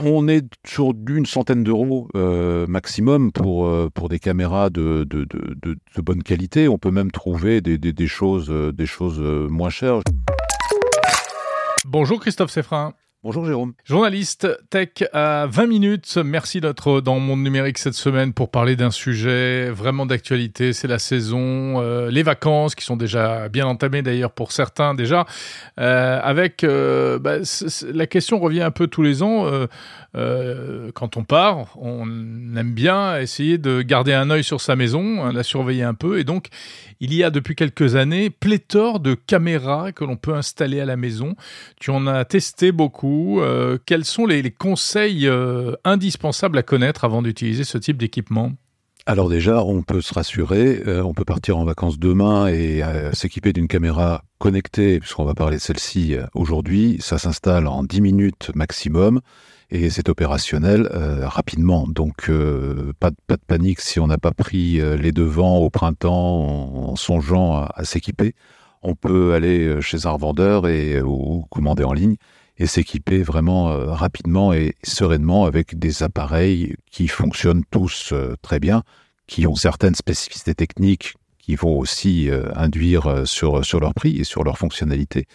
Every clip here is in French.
On est sur d'une centaine d'euros euh, maximum pour, euh, pour des caméras de, bonne qualité. On peut même trouver des, choses, des choses moins chères. Bonjour Christophe Seffrin. Bonjour Jérôme. Journaliste tech à 20 minutes. Merci d'être dans Monde Numérique cette semaine pour parler d'un sujet vraiment d'actualité. C'est la saison, euh, les vacances qui sont déjà bien entamées d'ailleurs pour certains déjà. Euh, avec euh, bah, la question revient un peu tous les ans. Quand on part, on aime bien essayer de garder un œil sur sa maison, hein, la surveiller un peu. Et donc, il y a depuis quelques années pléthore de caméras que l'on peut installer à la maison. Tu en as testé beaucoup. Euh, quels sont les, conseils euh, indispensables à connaître avant d'utiliser ce type d'équipement? Alors déjà, on peut se rassurer, on peut partir en vacances demain et s'équiper d'une caméra connectée, puisqu'on va parler de celle-ci aujourd'hui. Ça s'installe en 10 minutes maximum et c'est opérationnel euh, rapidement. Donc euh, pas, de panique si on n'a pas pris euh, les devants au printemps en, songeant à, s'équiper. On peut aller chez un revendeur et ou commander en ligne et s'équiper vraiment rapidement et sereinement avec des appareils qui fonctionnent tous très bien, qui ont certaines spécificités techniques qui vont aussi induire sur, sur leur prix et sur leur fonctionnalité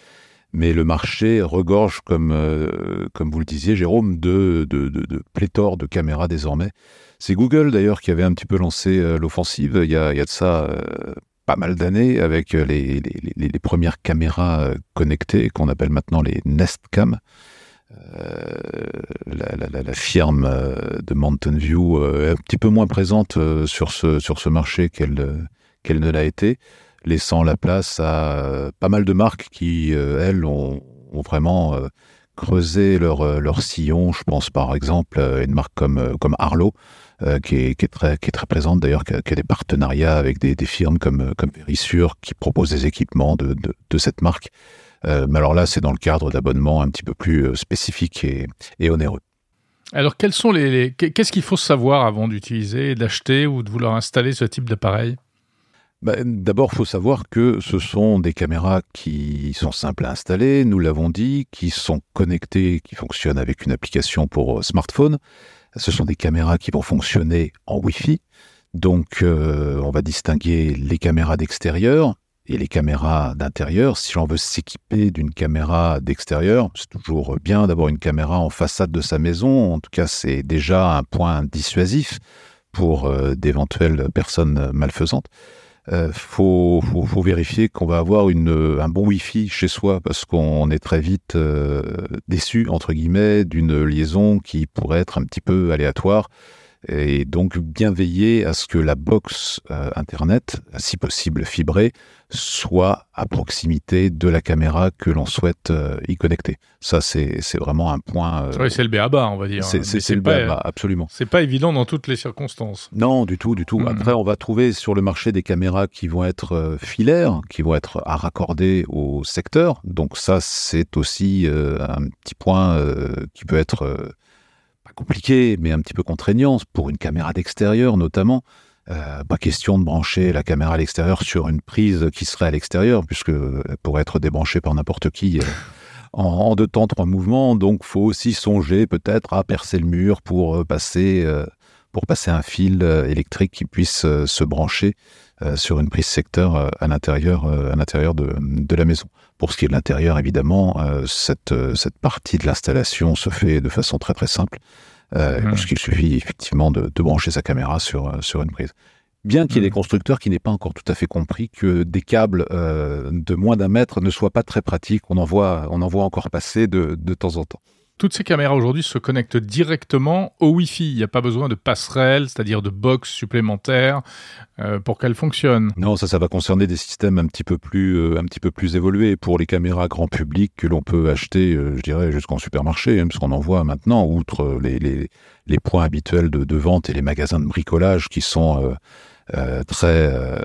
mais le marché regorge, comme, euh, comme vous le disiez, Jérôme, de, de, de, de pléthore de caméras désormais. C'est Google d'ailleurs qui avait un petit peu lancé euh, l'offensive il, y a, il y a de ça euh, pas mal d'années avec les, les, les, premières caméras connectées qu'on appelle maintenant les Nest Cam. La, la, la, firme de Mountain View est un petit peu moins présente sur ce, sur ce marché qu'elle qu'elle ne l'a été laissant la place à euh, pas mal de marques qui, euh, elles, ont, vraiment euh, creusé leur, sillon. Je pense par exemple à une marque comme, comme Arlo, qui, est, qui, est très, qui est très présente d'ailleurs, qui, a des partenariats avec des, des firmes comme, comme qui proposent des équipements de, de, de cette marque. mais alors là, c'est dans le cadre d'abonnements un petit peu plus spécifiques et, et onéreux. Alors, quels sont les... qu'est-ce qu'il faut savoir avant d'utiliser, d'acheter ou de vouloir installer ce type d'appareil? Bah, D'abord, il faut savoir que ce sont des caméras qui sont simples à installer, nous l'avons dit, qui sont connectées, qui fonctionnent avec une application pour euh, smartphone. Ce sont des caméras qui vont fonctionner en Wi-Fi. Donc, euh, on va distinguer les caméras d'extérieur et les caméras d'intérieur. Si l'on veut s'équiper d'une caméra d'extérieur, c'est toujours bien d'avoir une caméra en façade de sa maison. En tout cas, c'est déjà un point dissuasif pour euh, d'éventuelles personnes malfaisantes euh, faut, vérifier qu'on va avoir une, un bon Wi-Fi chez soi parce qu'on est très vite euh, déçu entre guillemets d'une liaison qui pourrait être un petit peu aléatoire et donc bien veiller à ce que la box euh, internet, si possible fibrée, soit à proximité de la caméra que l'on souhaite euh, y connecter. Ça, c'est vraiment un point. Euh, oui, c'est le BABA, on va dire. C'est le BABA, absolument. C'est pas évident dans toutes les circonstances. Non, du tout, du tout. Mmh. Après, on va trouver sur le marché des caméras qui vont être filaires, qui vont être à raccorder au secteur. Donc ça, c'est aussi un petit point qui peut être compliqué, mais un petit peu contraignant, pour une caméra d'extérieur notamment. Euh, pas question de brancher la caméra à l'extérieur sur une prise qui serait à l'extérieur, puisque elle pourrait être débranchée par n'importe qui euh, en, deux temps, trois mouvements. Donc, faut aussi songer peut-être à percer le mur pour euh, passer, pour passer un fil électrique qui puisse se brancher sur une prise secteur à l'intérieur, à l'intérieur de, de, la maison. Pour ce qui est de l'intérieur, évidemment, cette, cette partie de l'installation se fait de façon très très simple euh, mmh. parce qu'il suffit effectivement de, de, brancher sa caméra sur, euh, sur une prise. Bien qu'il y ait des mmh. constructeurs qui n'aient pas encore tout à fait compris que des câbles euh, de moins d'un mètre ne soient pas très pratiques, on en voit, on en voit encore passer de, de temps en temps toutes ces caméras aujourd'hui se connectent directement au Wi-Fi. Il n'y a pas besoin de passerelle, c'est-à-dire de box supplémentaires euh, pour qu'elles fonctionnent. Non, ça, va concerner des systèmes un petit peu plus, euh, un petit peu plus évolués pour les caméras grand public que l'on peut acheter, euh, je dirais, jusqu'en supermarché, hein, puisqu'on en voit maintenant, outre les, points habituels de, vente et les magasins de bricolage qui sont très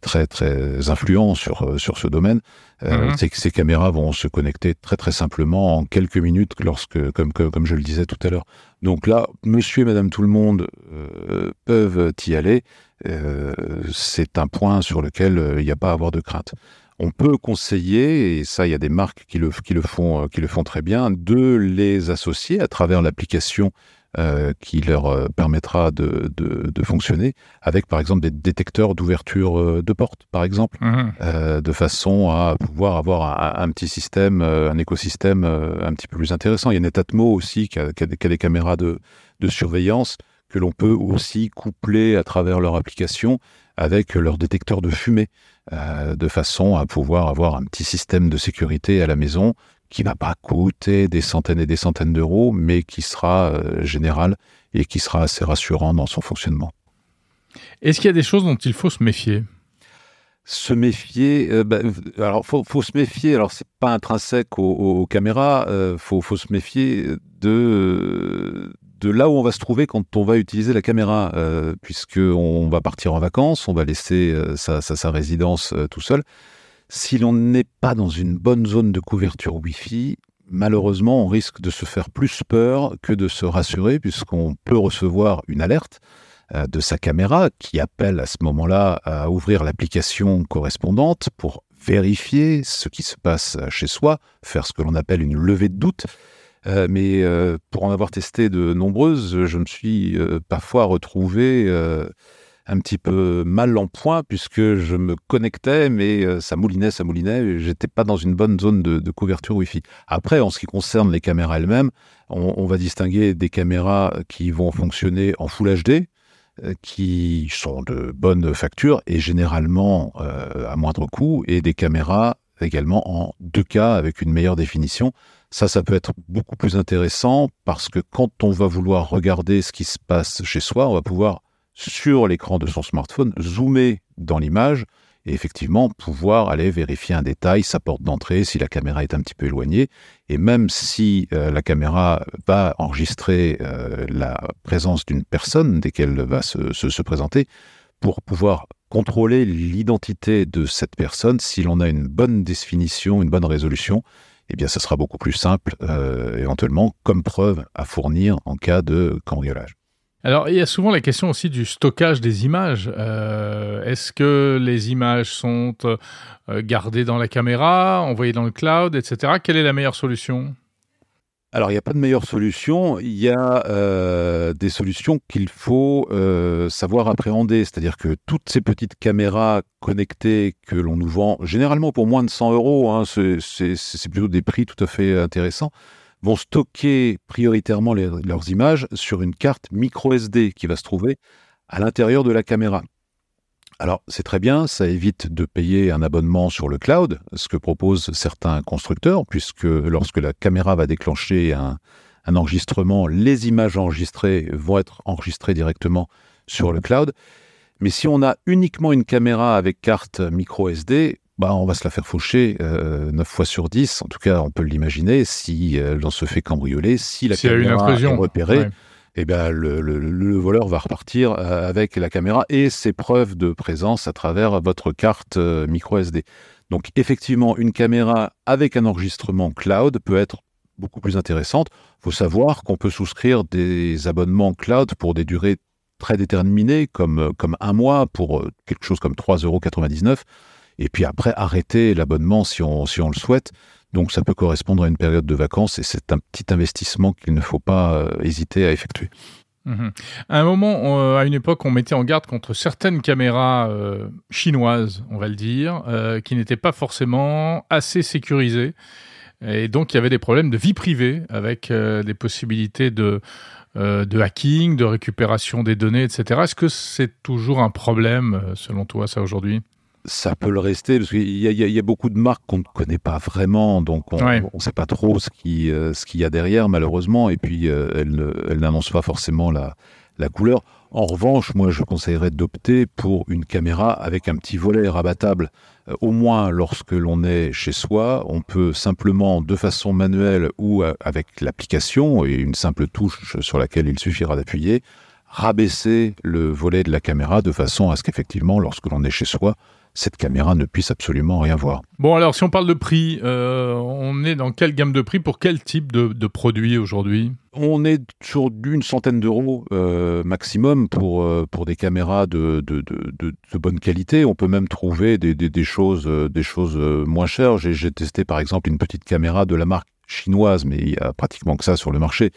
très très influents sur sur ce domaine. Euh, mhm. C'est que ces caméras vont se connecter très très simplement en quelques minutes, lorsque comme comme, je le disais tout à l'heure. Donc là, Monsieur et Madame tout le monde euh, peuvent y aller. Euh, c'est un point sur lequel il n'y a pas à avoir de crainte. on peut conseiller, et ça, il y a des marques qui le, qui le, font, qui le font très bien, de les associer à travers l'application euh, qui leur euh, permettra de, de, fonctionner avec, par exemple, des détecteurs d'ouverture euh, de porte, par exemple, mmh. de façon à pouvoir avoir un, petit système, un écosystème un petit peu plus intéressant. Il y a Netatmo aussi qui a, qui a, des, caméras de, de surveillance que l'on peut aussi coupler à travers leur application avec leur détecteur de fumée, de façon à pouvoir avoir un petit système de sécurité à la maison qui va pas coûter des centaines et des centaines d'euros, mais qui sera euh, général et qui sera assez rassurant dans son fonctionnement. Est-ce qu'il y a des choses dont il faut se méfier? Se méfier, euh, bah, alors faut, faut se méfier. Alors c'est pas intrinsèque aux, caméras. Euh, faut, faut se méfier de de là où on va se trouver quand on va utiliser la caméra, euh, puisque on va partir en vacances, on va laisser sa, sa, sa, résidence tout seul si l'on n'est pas dans une bonne zone de couverture Wi-Fi, malheureusement, on risque de se faire plus peur que de se rassurer, puisqu'on peut recevoir une alerte euh, de sa caméra qui appelle à ce moment-là à ouvrir l'application correspondante pour vérifier ce qui se passe chez soi, faire ce que l'on appelle une levée de doute. Euh, mais euh, pour en avoir testé de nombreuses, je me suis parfois retrouvé un petit peu mal en point puisque je me connectais, mais euh, ça moulinait, ça moulinait. J'étais pas dans une bonne zone de, couverture Wi-Fi. Après, en ce qui concerne les caméras elles-mêmes, on, va distinguer des caméras qui vont fonctionner en Full HD, euh, qui sont de bonne facture et généralement euh, à moindre coût, et des caméras également en 2K avec une meilleure définition. Ça, ça peut être beaucoup plus intéressant parce que quand on va vouloir regarder ce qui se passe chez soi, on va pouvoir sur l'écran de son smartphone, zoomer dans l'image et effectivement pouvoir aller vérifier un détail, sa porte d'entrée, si la caméra est un petit peu éloignée. Et même si euh, la caméra va enregistrer euh, la présence d'une personne dès qu'elle va se, se, présenter, pour pouvoir contrôler l'identité de cette personne, si l'on a une bonne définition, une bonne résolution, eh bien, ça sera beaucoup plus simple, euh, éventuellement, comme preuve à fournir en cas de cambriolage. Alors, il y a souvent la question aussi du stockage des images. Euh, est-ce que les images sont euh, gardées dans la caméra, envoyées dans le cloud, etc. Quelle est la meilleure solution? Alors, il n'y a pas de meilleure solution. Il y a euh, des solutions qu'il faut savoir appréhender. C'est-à-dire que toutes ces petites caméras connectées que l'on nous vend, généralement pour moins de 100 euros, hein, c'est plutôt des prix tout à fait intéressants vont stocker prioritairement leurs images sur une carte micro SD qui va se trouver à l'intérieur de la caméra. Alors c'est très bien, ça évite de payer un abonnement sur le cloud, ce que proposent certains constructeurs, puisque lorsque la caméra va déclencher un, enregistrement, les images enregistrées vont être enregistrées directement sur le cloud. Mais si on a uniquement une caméra avec carte micro SD, bah, on va se la faire faucher euh, 9 fois sur 10. En tout cas, on peut l'imaginer si euh, l'on se fait cambrioler, si la caméra est repérée. Eh bien, le, voleur va repartir euh, avec la caméra et ses preuves de présence à travers votre carte euh, micro SD. Donc, effectivement, une caméra avec un enregistrement cloud peut être beaucoup plus intéressante. Il faut savoir qu'on peut souscrire des abonnements cloud pour des durées très déterminées, comme, comme un mois pour quelque chose comme 3,99 euros et puis après arrêter l'abonnement si on, si on le souhaite. Donc ça peut correspondre à une période de vacances et c'est un petit investissement qu'il ne faut pas euh, hésiter à effectuer. Mhm. À un moment, euh, à une époque, on mettait en garde contre certaines caméras euh, chinoises, on va le dire, qui n'étaient pas forcément assez sécurisées. Et donc, il y avait des problèmes de vie privée avec des possibilités de hacking, de récupération des données, etc. Est-ce que c'est toujours un problème, selon toi, ça aujourd'hui? Ça peut le rester parce qu'il y, a beaucoup de marques qu'on ne connaît pas vraiment, donc on ne sait pas trop ce euh, ce qu'il y a derrière malheureusement, et puis euh, elle, n'annonce pas forcément la, la couleur. En revanche, moi je conseillerais d'opter pour une caméra avec un petit volet rabattable. Euh, au moins lorsque l'on est chez soi, on peut simplement de façon manuelle ou avec l'application et une simple touche sur laquelle il suffira d'appuyer, rabaisser le volet de la caméra de façon à ce qu'effectivement, lorsque l'on est chez soi, cette caméra ne puisse absolument rien voir. Bon, alors si on parle de prix, euh, on est dans quelle gamme de prix pour quel type de, produit aujourd'hui? On est sur d'une centaine d'euros euh, maximum pour, euh, pour des caméras de, de, de, de, bonne qualité. On peut même trouver des, des, des choses, des choses moins chères. J'ai testé par exemple une petite caméra de la marque chinoise, mais il y a pratiquement que ça sur le marché,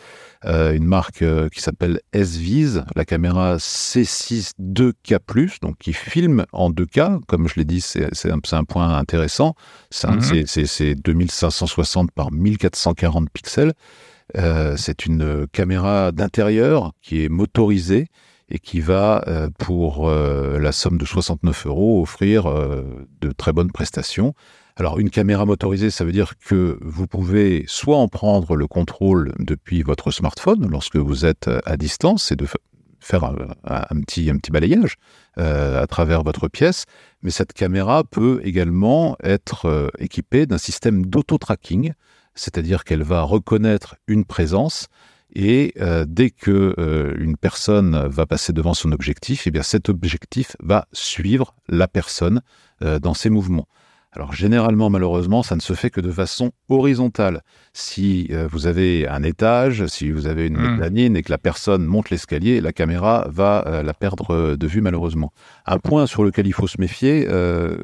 euh, une marque euh, qui s'appelle S-Vise, la caméra C6 2K+, donc qui filme en 2K, comme je l'ai dit, c'est un, un, point intéressant, c'est mm -hmm. 2560 par 1440 pixels, euh, c'est une caméra d'intérieur qui est motorisée et qui va, euh, pour euh, la somme de 69 euros, offrir euh, de très bonnes prestations. Alors une caméra motorisée, ça veut dire que vous pouvez soit en prendre le contrôle depuis votre smartphone lorsque vous êtes à distance et de faire un, petit, balayage euh, à travers votre pièce, mais cette caméra peut également être euh, équipée d'un système d'auto-tracking, c'est-à-dire qu'elle va reconnaître une présence et euh, dès que euh, une personne va passer devant son objectif, eh bien cet objectif va suivre la personne euh, dans ses mouvements. Alors généralement, malheureusement, ça ne se fait que de façon horizontale. Si euh, vous avez un étage, si vous avez une Mm. mezzanine et que la personne monte l'escalier, la caméra va euh, la perdre de vue malheureusement. Un point sur lequel il faut se méfier, euh,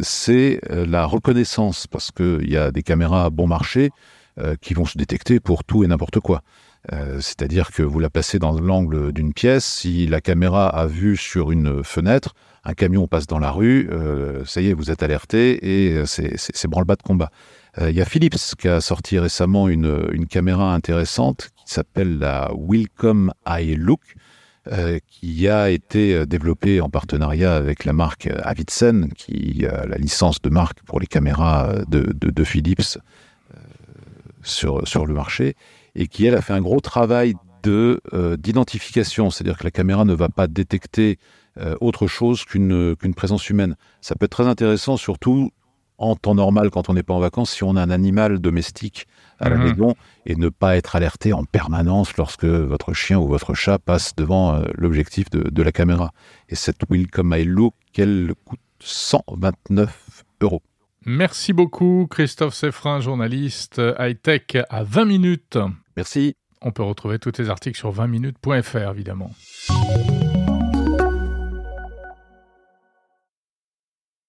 c'est la reconnaissance, parce qu'il y a des caméras à bon marché qui vont se détecter pour tout et n'importe quoi. Euh, C'est-à-dire que vous la placez dans l'angle d'une pièce, si la caméra a vu sur une fenêtre, un camion passe dans la rue, euh, ça y est, vous êtes alerté et euh, c'est- branle-bas de combat. Il y a Philips qui a sorti récemment une, une caméra intéressante qui s'appelle la Wilcom Eye Look, qui a été développée en partenariat avec la marque Avidsen, qui a la licence de marque pour les caméras de, de, de Philips sur, sur le marché, et qui, elle, a fait un gros travail de euh, d'identification, c'est-à-dire que la caméra ne va pas détecter euh, autre chose qu'une qu'une présence humaine. Ça peut être très intéressant, surtout en temps normal, quand on n'est pas en vacances, si on a un animal domestique à la Mhm. maison et ne pas être alerté en permanence lorsque votre chien ou votre chat passe devant euh, l'objectif de, de la caméra. Et cette Wilcom Eye Look, elle coûte 129 euros. Merci beaucoup, Christophe Seffrin, journaliste high-tech à 20 minutes. Merci. On peut retrouver tous tes articles sur 20minutes.fr, évidemment.